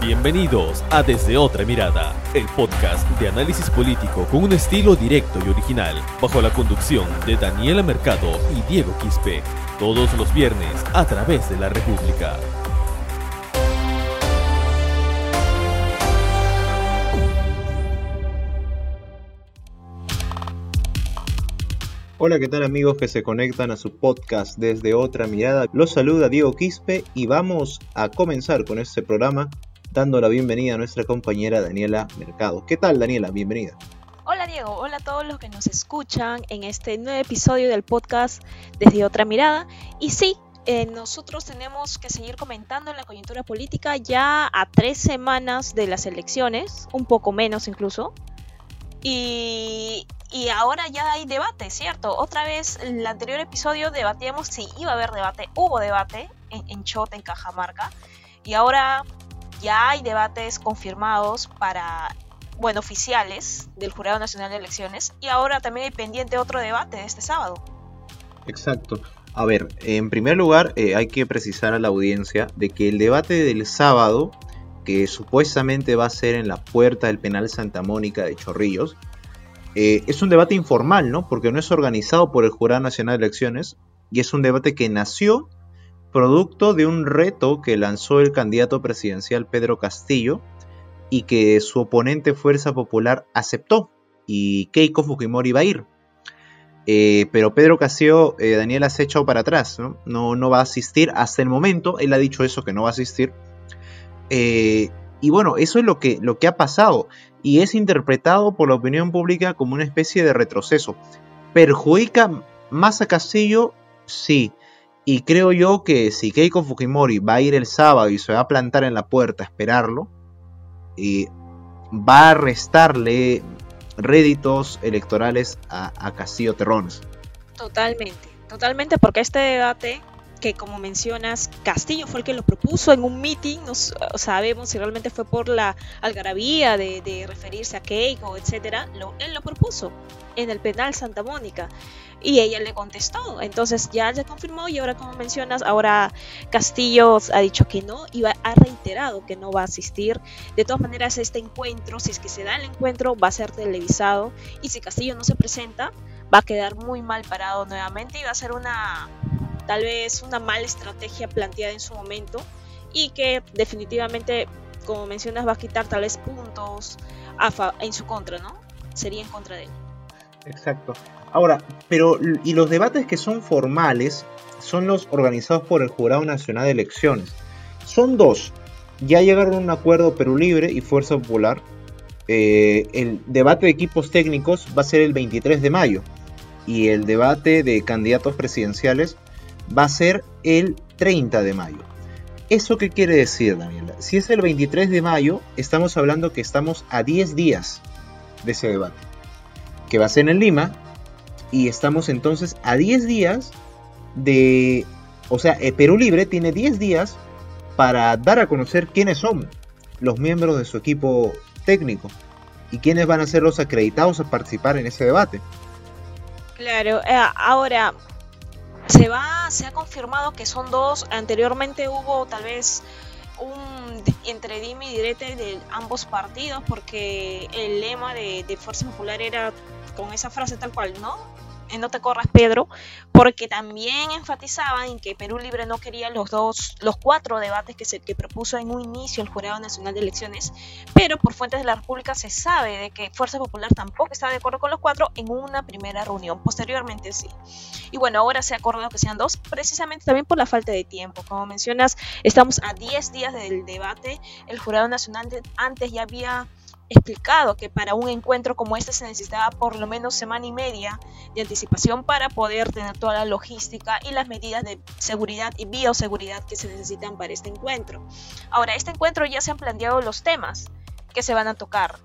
Bienvenidos a Desde Otra Mirada, el podcast de análisis político con un estilo directo y original, bajo la conducción de Daniela Mercado y Diego Quispe, todos los viernes a través de la República. Hola, ¿qué tal amigos que se conectan a su podcast desde otra mirada? Los saluda Diego Quispe y vamos a comenzar con este programa dando la bienvenida a nuestra compañera Daniela Mercado. ¿Qué tal Daniela? Bienvenida. Hola Diego, hola a todos los que nos escuchan en este nuevo episodio del podcast desde otra mirada. Y sí, eh, nosotros tenemos que seguir comentando la coyuntura política ya a tres semanas de las elecciones, un poco menos incluso. Y, y ahora ya hay debate, ¿cierto? Otra vez, el anterior episodio debatíamos si iba a haber debate, hubo debate en, en Chot, en Cajamarca, y ahora ya hay debates confirmados para, bueno, oficiales del Jurado Nacional de Elecciones, y ahora también hay pendiente otro debate de este sábado. Exacto. A ver, en primer lugar eh, hay que precisar a la audiencia de que el debate del sábado, que supuestamente va a ser en la puerta del penal Santa Mónica de Chorrillos, eh, es un debate informal, ¿no? Porque no es organizado por el Jurado Nacional de Elecciones y es un debate que nació producto de un reto que lanzó el candidato presidencial Pedro Castillo y que su oponente Fuerza Popular aceptó y Keiko Fujimori va a ir. Eh, pero Pedro Castillo, eh, Daniel, se ha echado para atrás, ¿no? ¿no? ¿no? va a asistir hasta el momento, él ha dicho eso, que no va a asistir. Eh, y bueno, eso es lo que, lo que ha pasado y es interpretado por la opinión pública como una especie de retroceso. ¿Perjudica más a Castillo? Sí. Y creo yo que si Keiko Fujimori va a ir el sábado y se va a plantar en la puerta a esperarlo, eh, va a restarle réditos electorales a, a Castillo Terrones. Totalmente, totalmente, porque este debate que como mencionas, Castillo fue el que lo propuso en un meeting, no sabemos si realmente fue por la algarabía de, referirse a Keiko, etcétera, lo, él lo propuso en el penal Santa Mónica y ella le contestó, entonces ya se confirmó y ahora como mencionas, ahora Castillo ha dicho que no y va, ha reiterado que no va a asistir, de todas maneras este encuentro, si es que se da el encuentro, va a ser televisado y si Castillo no se presenta, va a quedar muy mal parado nuevamente y va a ser una tal vez una mala estrategia planteada en su momento y que definitivamente, como mencionas, va a quitar tal vez puntos en su contra, ¿no? Sería en contra de él. Exacto. Ahora, pero y los debates que son formales son los organizados por el Jurado Nacional de Elecciones. Son dos. Ya llegaron a un acuerdo Perú Libre y Fuerza Popular. Eh, el debate de equipos técnicos va a ser el 23 de mayo y el debate de candidatos presidenciales va a ser el 30 de mayo. ¿Eso qué quiere decir, Daniela? Si es el 23 de mayo, estamos hablando que estamos a 10 días de ese debate, que va a ser en Lima, y estamos entonces a 10 días de... O sea, el Perú Libre tiene 10 días para dar a conocer quiénes son los miembros de su equipo técnico y quiénes van a ser los acreditados a participar en ese debate. Claro, eh, ahora se va, se ha confirmado que son dos. Anteriormente hubo tal vez un entre dime y direte de ambos partidos, porque el lema de, de Fuerza Popular era con esa frase tal cual, ¿no? No te corras Pedro, porque también enfatizaban en que Perú Libre no quería los dos, los cuatro debates que se que propuso en un inicio el Jurado Nacional de Elecciones, pero por fuentes de la República se sabe de que Fuerza Popular tampoco está de acuerdo con los cuatro en una primera reunión, posteriormente sí. Y bueno, ahora se ha acordado que sean dos, precisamente también por la falta de tiempo. Como mencionas, estamos a 10 días del debate, el Jurado Nacional antes ya había explicado que para un encuentro como este se necesitaba por lo menos semana y media de anticipación para poder tener toda la logística y las medidas de seguridad y bioseguridad que se necesitan para este encuentro. Ahora, este encuentro ya se han planteado los temas que se van a tocar.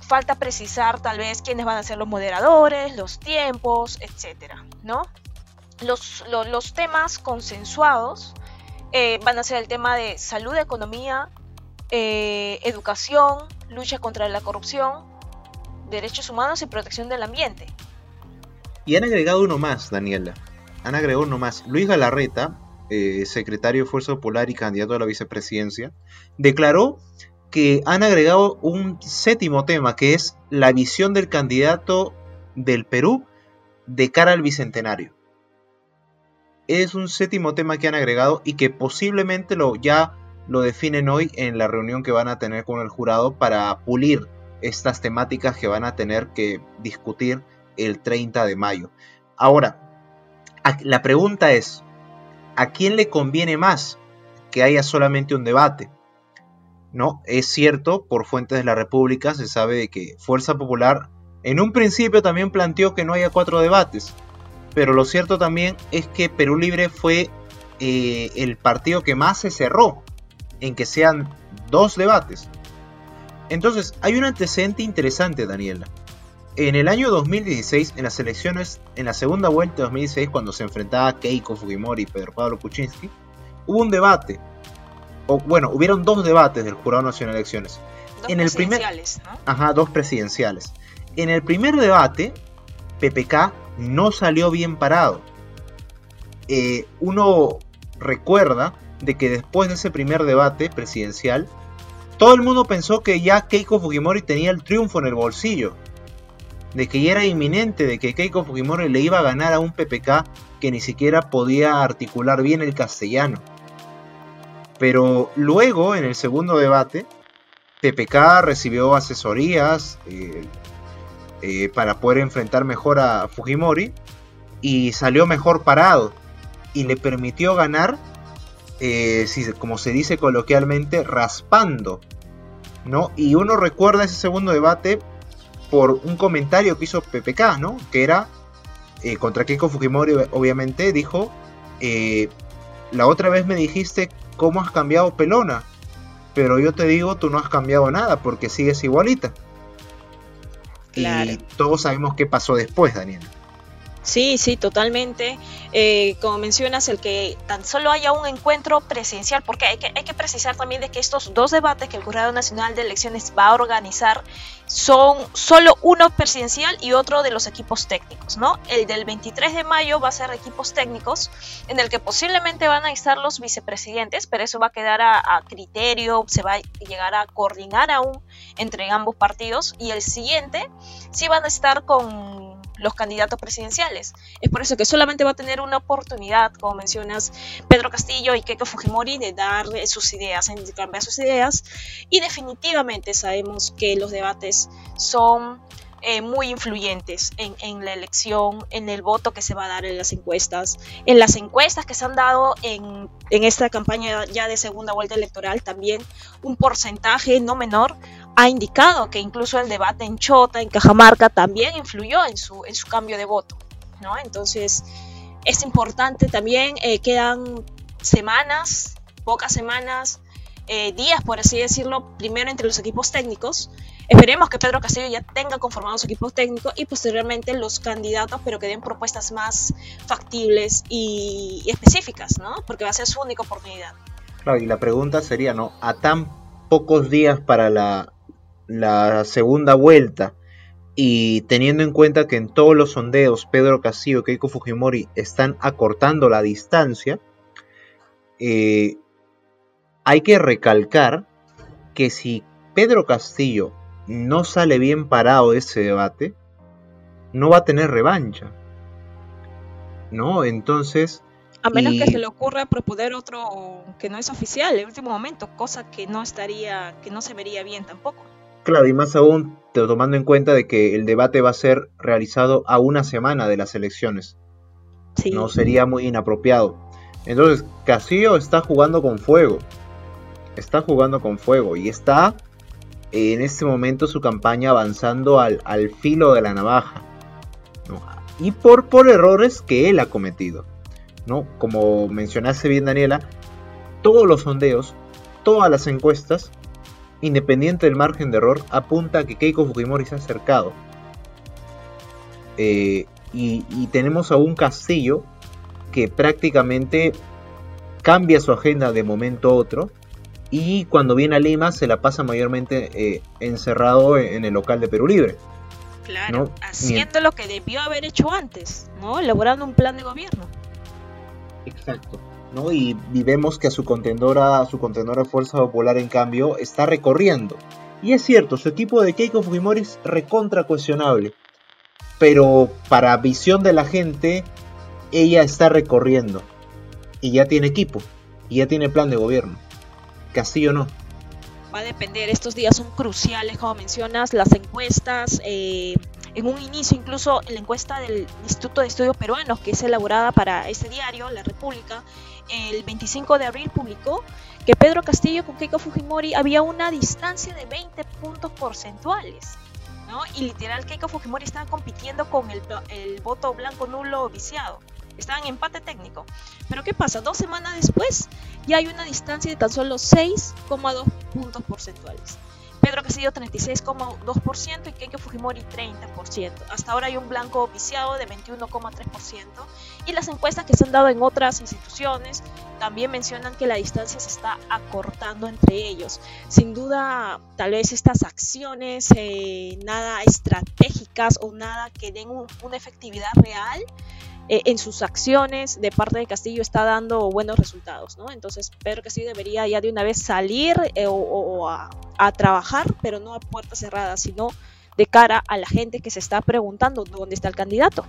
Falta precisar tal vez quiénes van a ser los moderadores, los tiempos, etcétera, ¿no? Los, los, temas consensuados eh, van a ser el tema de salud, economía, eh, educación, lucha contra la corrupción, derechos humanos y protección del ambiente. Y han agregado uno más, Daniela. Han agregado uno más. Luis Galarreta, eh, secretario de Fuerza Popular y candidato a la vicepresidencia, declaró que han agregado un séptimo tema, que es la visión del candidato del Perú de cara al bicentenario. Es un séptimo tema que han agregado y que posiblemente lo, ya lo definen hoy en la reunión que van a tener con el jurado para pulir estas temáticas que van a tener que discutir el 30 de mayo. Ahora, la pregunta es, ¿a quién le conviene más que haya solamente un debate? No, es cierto, por fuentes de la República se sabe de que Fuerza Popular en un principio también planteó que no haya cuatro debates, pero lo cierto también es que Perú Libre fue eh, el partido que más se cerró en que sean dos debates. Entonces, hay un antecedente interesante, Daniela. En el año 2016, en las elecciones, en la segunda vuelta de 2016, cuando se enfrentaba Keiko Fujimori y Pedro Pablo Kuczynski, hubo un debate. O, bueno, hubieron dos debates del Jurado Nacional de Elecciones. Dos en el primer, Ajá, dos presidenciales. En el primer debate, PPK no salió bien parado. Eh, uno recuerda de que después de ese primer debate presidencial, todo el mundo pensó que ya Keiko Fujimori tenía el triunfo en el bolsillo. De que ya era inminente de que Keiko Fujimori le iba a ganar a un PPK que ni siquiera podía articular bien el castellano. Pero luego, en el segundo debate, PPK recibió asesorías eh, eh, para poder enfrentar mejor a Fujimori y salió mejor parado y le permitió ganar eh, como se dice coloquialmente, raspando. ¿no? Y uno recuerda ese segundo debate por un comentario que hizo PPK, ¿no? que era eh, contra Keiko Fujimori, obviamente, dijo, eh, la otra vez me dijiste cómo has cambiado pelona, pero yo te digo, tú no has cambiado nada porque sigues igualita. Y todos sabemos qué pasó después, Daniel. Sí, sí, totalmente. Eh, como mencionas, el que tan solo haya un encuentro presencial, porque hay que, precisar también de que estos dos debates que el Jurado Nacional de Elecciones va a organizar son solo uno presidencial y otro de los equipos técnicos, ¿no? El del 23 de mayo va a ser equipos técnicos, en el que posiblemente van a estar los vicepresidentes, pero eso va a quedar a, a criterio, se va a llegar a coordinar aún entre ambos partidos, y el siguiente sí van a estar con los candidatos presidenciales. Es por eso que solamente va a tener una oportunidad, como mencionas, Pedro Castillo y Keiko Fujimori, de dar sus ideas, de cambiar sus ideas. Y definitivamente sabemos que los debates son eh, muy influyentes en, la elección, en el voto que se va a dar en las encuestas. En las encuestas que se han dado en, en esta campaña ya de segunda vuelta electoral, también un porcentaje no menor ha indicado que incluso el debate en Chota, en Cajamarca, también influyó en su, en su cambio de voto. ¿no? Entonces, es importante también, eh, quedan semanas, pocas semanas, eh, días, por así decirlo, primero entre los equipos técnicos. Esperemos que Pedro Castillo ya tenga conformados su equipo técnico y posteriormente los candidatos, pero que den propuestas más factibles y, y específicas, ¿no? Porque va a ser su única oportunidad. Claro, y la pregunta sería, ¿no? A tan pocos días para la la segunda vuelta y teniendo en cuenta que en todos los sondeos Pedro Castillo y Keiko Fujimori están acortando la distancia, eh, hay que recalcar que si Pedro Castillo no sale bien parado de ese debate, no va a tener revancha. ¿No? Entonces... A menos que se le ocurra proponer otro que no es oficial en el último momento, cosa que no estaría, que no se vería bien tampoco. Claro, y más aún tomando en cuenta de que el debate va a ser realizado a una semana de las elecciones. No sería muy inapropiado. Entonces, Castillo está jugando con fuego. Está jugando con fuego y está en este momento su campaña avanzando al, filo de la navaja. Y por, por errores que él ha cometido. ¿no? Como mencionaste bien Daniela, todos los sondeos, todas las encuestas independiente del margen de error, apunta a que Keiko Fujimori se ha acercado. Eh, y, tenemos a un Castillo que prácticamente cambia su agenda de momento a otro. Y cuando viene a Lima se la pasa mayormente eh, encerrado en el local de Perú Libre. Claro, haciendo lo que debió haber hecho antes, ¿no? Elaborando un plan de gobierno. Exacto. ¿No? Y, vemos que a su contendora, a su contendora Fuerza Popular, en cambio, está recorriendo. Y es cierto, su equipo de Keiko Fujimori es recontra cuestionable. Pero para visión de la gente, ella está recorriendo. Y ya tiene equipo. Y ya tiene plan de gobierno. Castillo no va a depender. Estos días son cruciales, como mencionas, las encuestas. Eh, en un inicio, incluso en la encuesta del Instituto de Estudios Peruanos, que es elaborada para este diario, La República, el 25 de abril publicó que Pedro Castillo con Keiko Fujimori había una distancia de 20 puntos porcentuales. ¿no? Y literal, Keiko Fujimori estaba compitiendo con el, el voto blanco nulo viciado. Estaban en empate técnico. Pero ¿qué pasa? Dos semanas después ya hay una distancia de tan solo 6,2 puntos porcentuales. Pedro Castillo 36,2% y Keiko Fujimori 30%. Hasta ahora hay un blanco viciado de 21,3% y las encuestas que se han dado en otras instituciones también mencionan que la distancia se está acortando entre ellos. Sin duda, tal vez estas acciones eh, nada estratégicas o nada que den una efectividad real eh, en sus acciones de parte de Castillo está dando buenos resultados, ¿no? Entonces Pedro Castillo debería ya de una vez salir eh, o, a, trabajar, pero no a puertas cerradas, sino de cara a la gente que se está preguntando dónde está el candidato.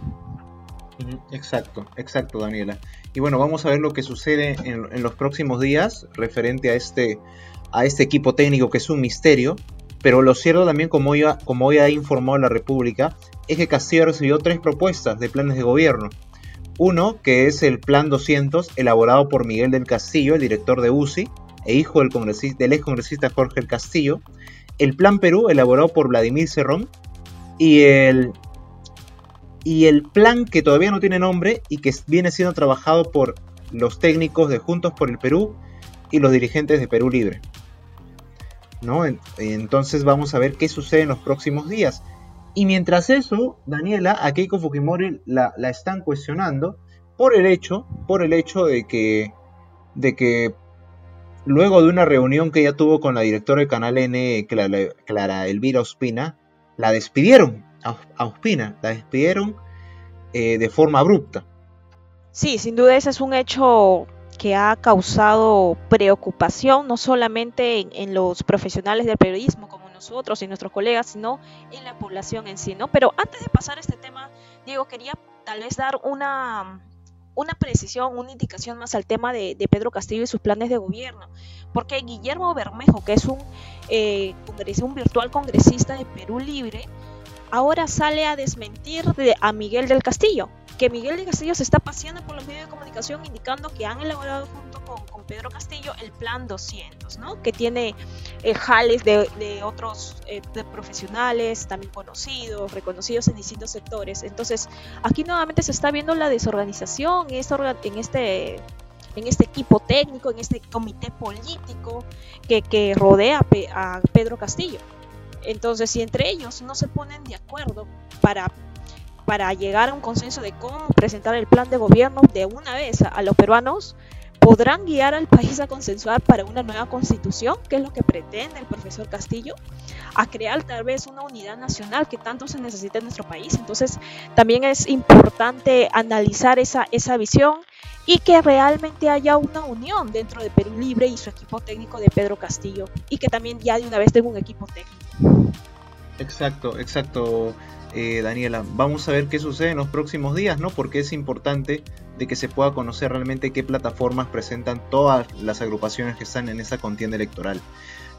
Exacto, exacto, Daniela. Y bueno, vamos a ver lo que sucede en, los próximos días referente a este, a este equipo técnico que es un misterio. Pero lo cierto también, como ya, como hoy ha informado la República, es que Castillo recibió tres propuestas de planes de gobierno. Uno, que es el Plan 200, elaborado por Miguel del Castillo, el director de UCI, e hijo del, del ex congresista Jorge del Castillo. El Plan Perú, elaborado por Vladimir Cerrón. Y el, y el plan que todavía no tiene nombre y que viene siendo trabajado por los técnicos de Juntos por el Perú y los dirigentes de Perú Libre. ¿No? Entonces vamos a ver qué sucede en los próximos días. Y mientras eso, Daniela, a Keiko Fujimori la, están cuestionando por el hecho, por el hecho de que, de que luego de una reunión que ella tuvo con la directora del Canal N, Clara, Elvira Ospina, la despidieron a, Ospina, la despidieron eh, de forma abrupta. Sí, sin duda ese es un hecho que ha causado preocupación no solamente en los profesionales del periodismo, nosotros y nuestros colegas, sino en la población en sí, ¿no? Pero antes de pasar a este tema, Diego, quería tal vez dar una, una precisión, una indicación más al tema de, Pedro Castillo y sus planes de gobierno, porque Guillermo Bermejo, que es un, eh, un virtual congresista de Perú Libre, ahora sale a desmentir a Miguel del Castillo, que Miguel del Castillo se está paseando por los medios de comunicación indicando que han elaborado junto con, Pedro Castillo el Plan 200, ¿no? que tiene eh, jales de, otros eh, profesionales también conocidos, reconocidos en distintos sectores. Entonces, aquí nuevamente se está viendo la desorganización en este, en este equipo técnico, en este comité político que, rodea a Pedro Castillo. Entonces, si entre ellos no se ponen de acuerdo para llegar a un consenso de cómo presentar el plan de gobierno de una vez a, los peruanos, podrán guiar al país a consensuar para una nueva constitución, que es lo que pretende el profesor Castillo, a crear tal vez una unidad nacional que tanto se necesita en nuestro país. Entonces, también es importante analizar esa, esa visión y que realmente haya una unión dentro de Perú Libre y su equipo técnico de Pedro Castillo y que también ya de una vez tenga un equipo técnico. Exacto, exacto, eh, Daniela. Vamos a ver qué sucede en los próximos días, ¿no? Porque es importante de que se pueda conocer realmente qué plataformas presentan todas las agrupaciones que están en esa contienda electoral.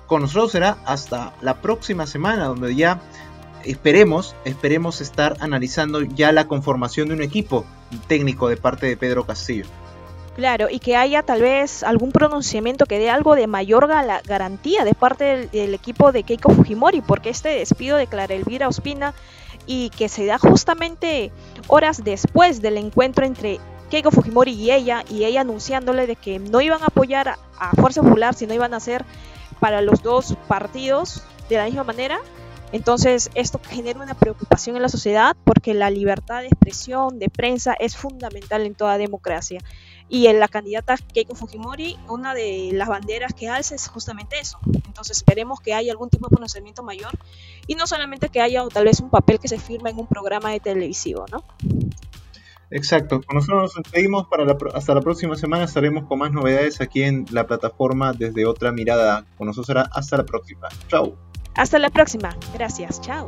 Con nosotros será hasta la próxima semana, donde ya esperemos, esperemos estar analizando ya la conformación de un equipo técnico de parte de Pedro Castillo. Claro, y que haya tal vez algún pronunciamiento que dé algo de mayor garantía de parte del, equipo de Keiko Fujimori, porque este despido de Clara Elvira Ospina y que se da justamente horas después del encuentro entre Keiko Fujimori y ella, y ella anunciándole de que no iban a apoyar a, Fuerza Popular, sino iban a ser para los dos partidos de la misma manera, entonces, esto genera una preocupación en la sociedad porque la libertad de expresión, de prensa, es fundamental en toda democracia. Y en la candidata Keiko Fujimori, una de las banderas que alza es justamente eso. Entonces, esperemos que haya algún tipo de conocimiento mayor y no solamente que haya tal vez un papel que se firma en un programa de televisivo, ¿no? Exacto. Nosotros nos despedimos para la, hasta la próxima semana. Estaremos con más novedades aquí en la plataforma desde otra mirada. Con nosotros será hasta la próxima. Chao. Hasta la próxima. Gracias. Chao.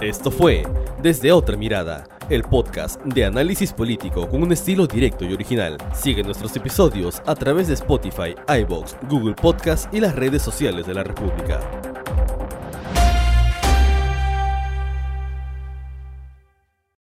Esto fue Desde Otra Mirada, el podcast de análisis político con un estilo directo y original. Sigue nuestros episodios a través de Spotify, iBox, Google Podcast y las redes sociales de la República.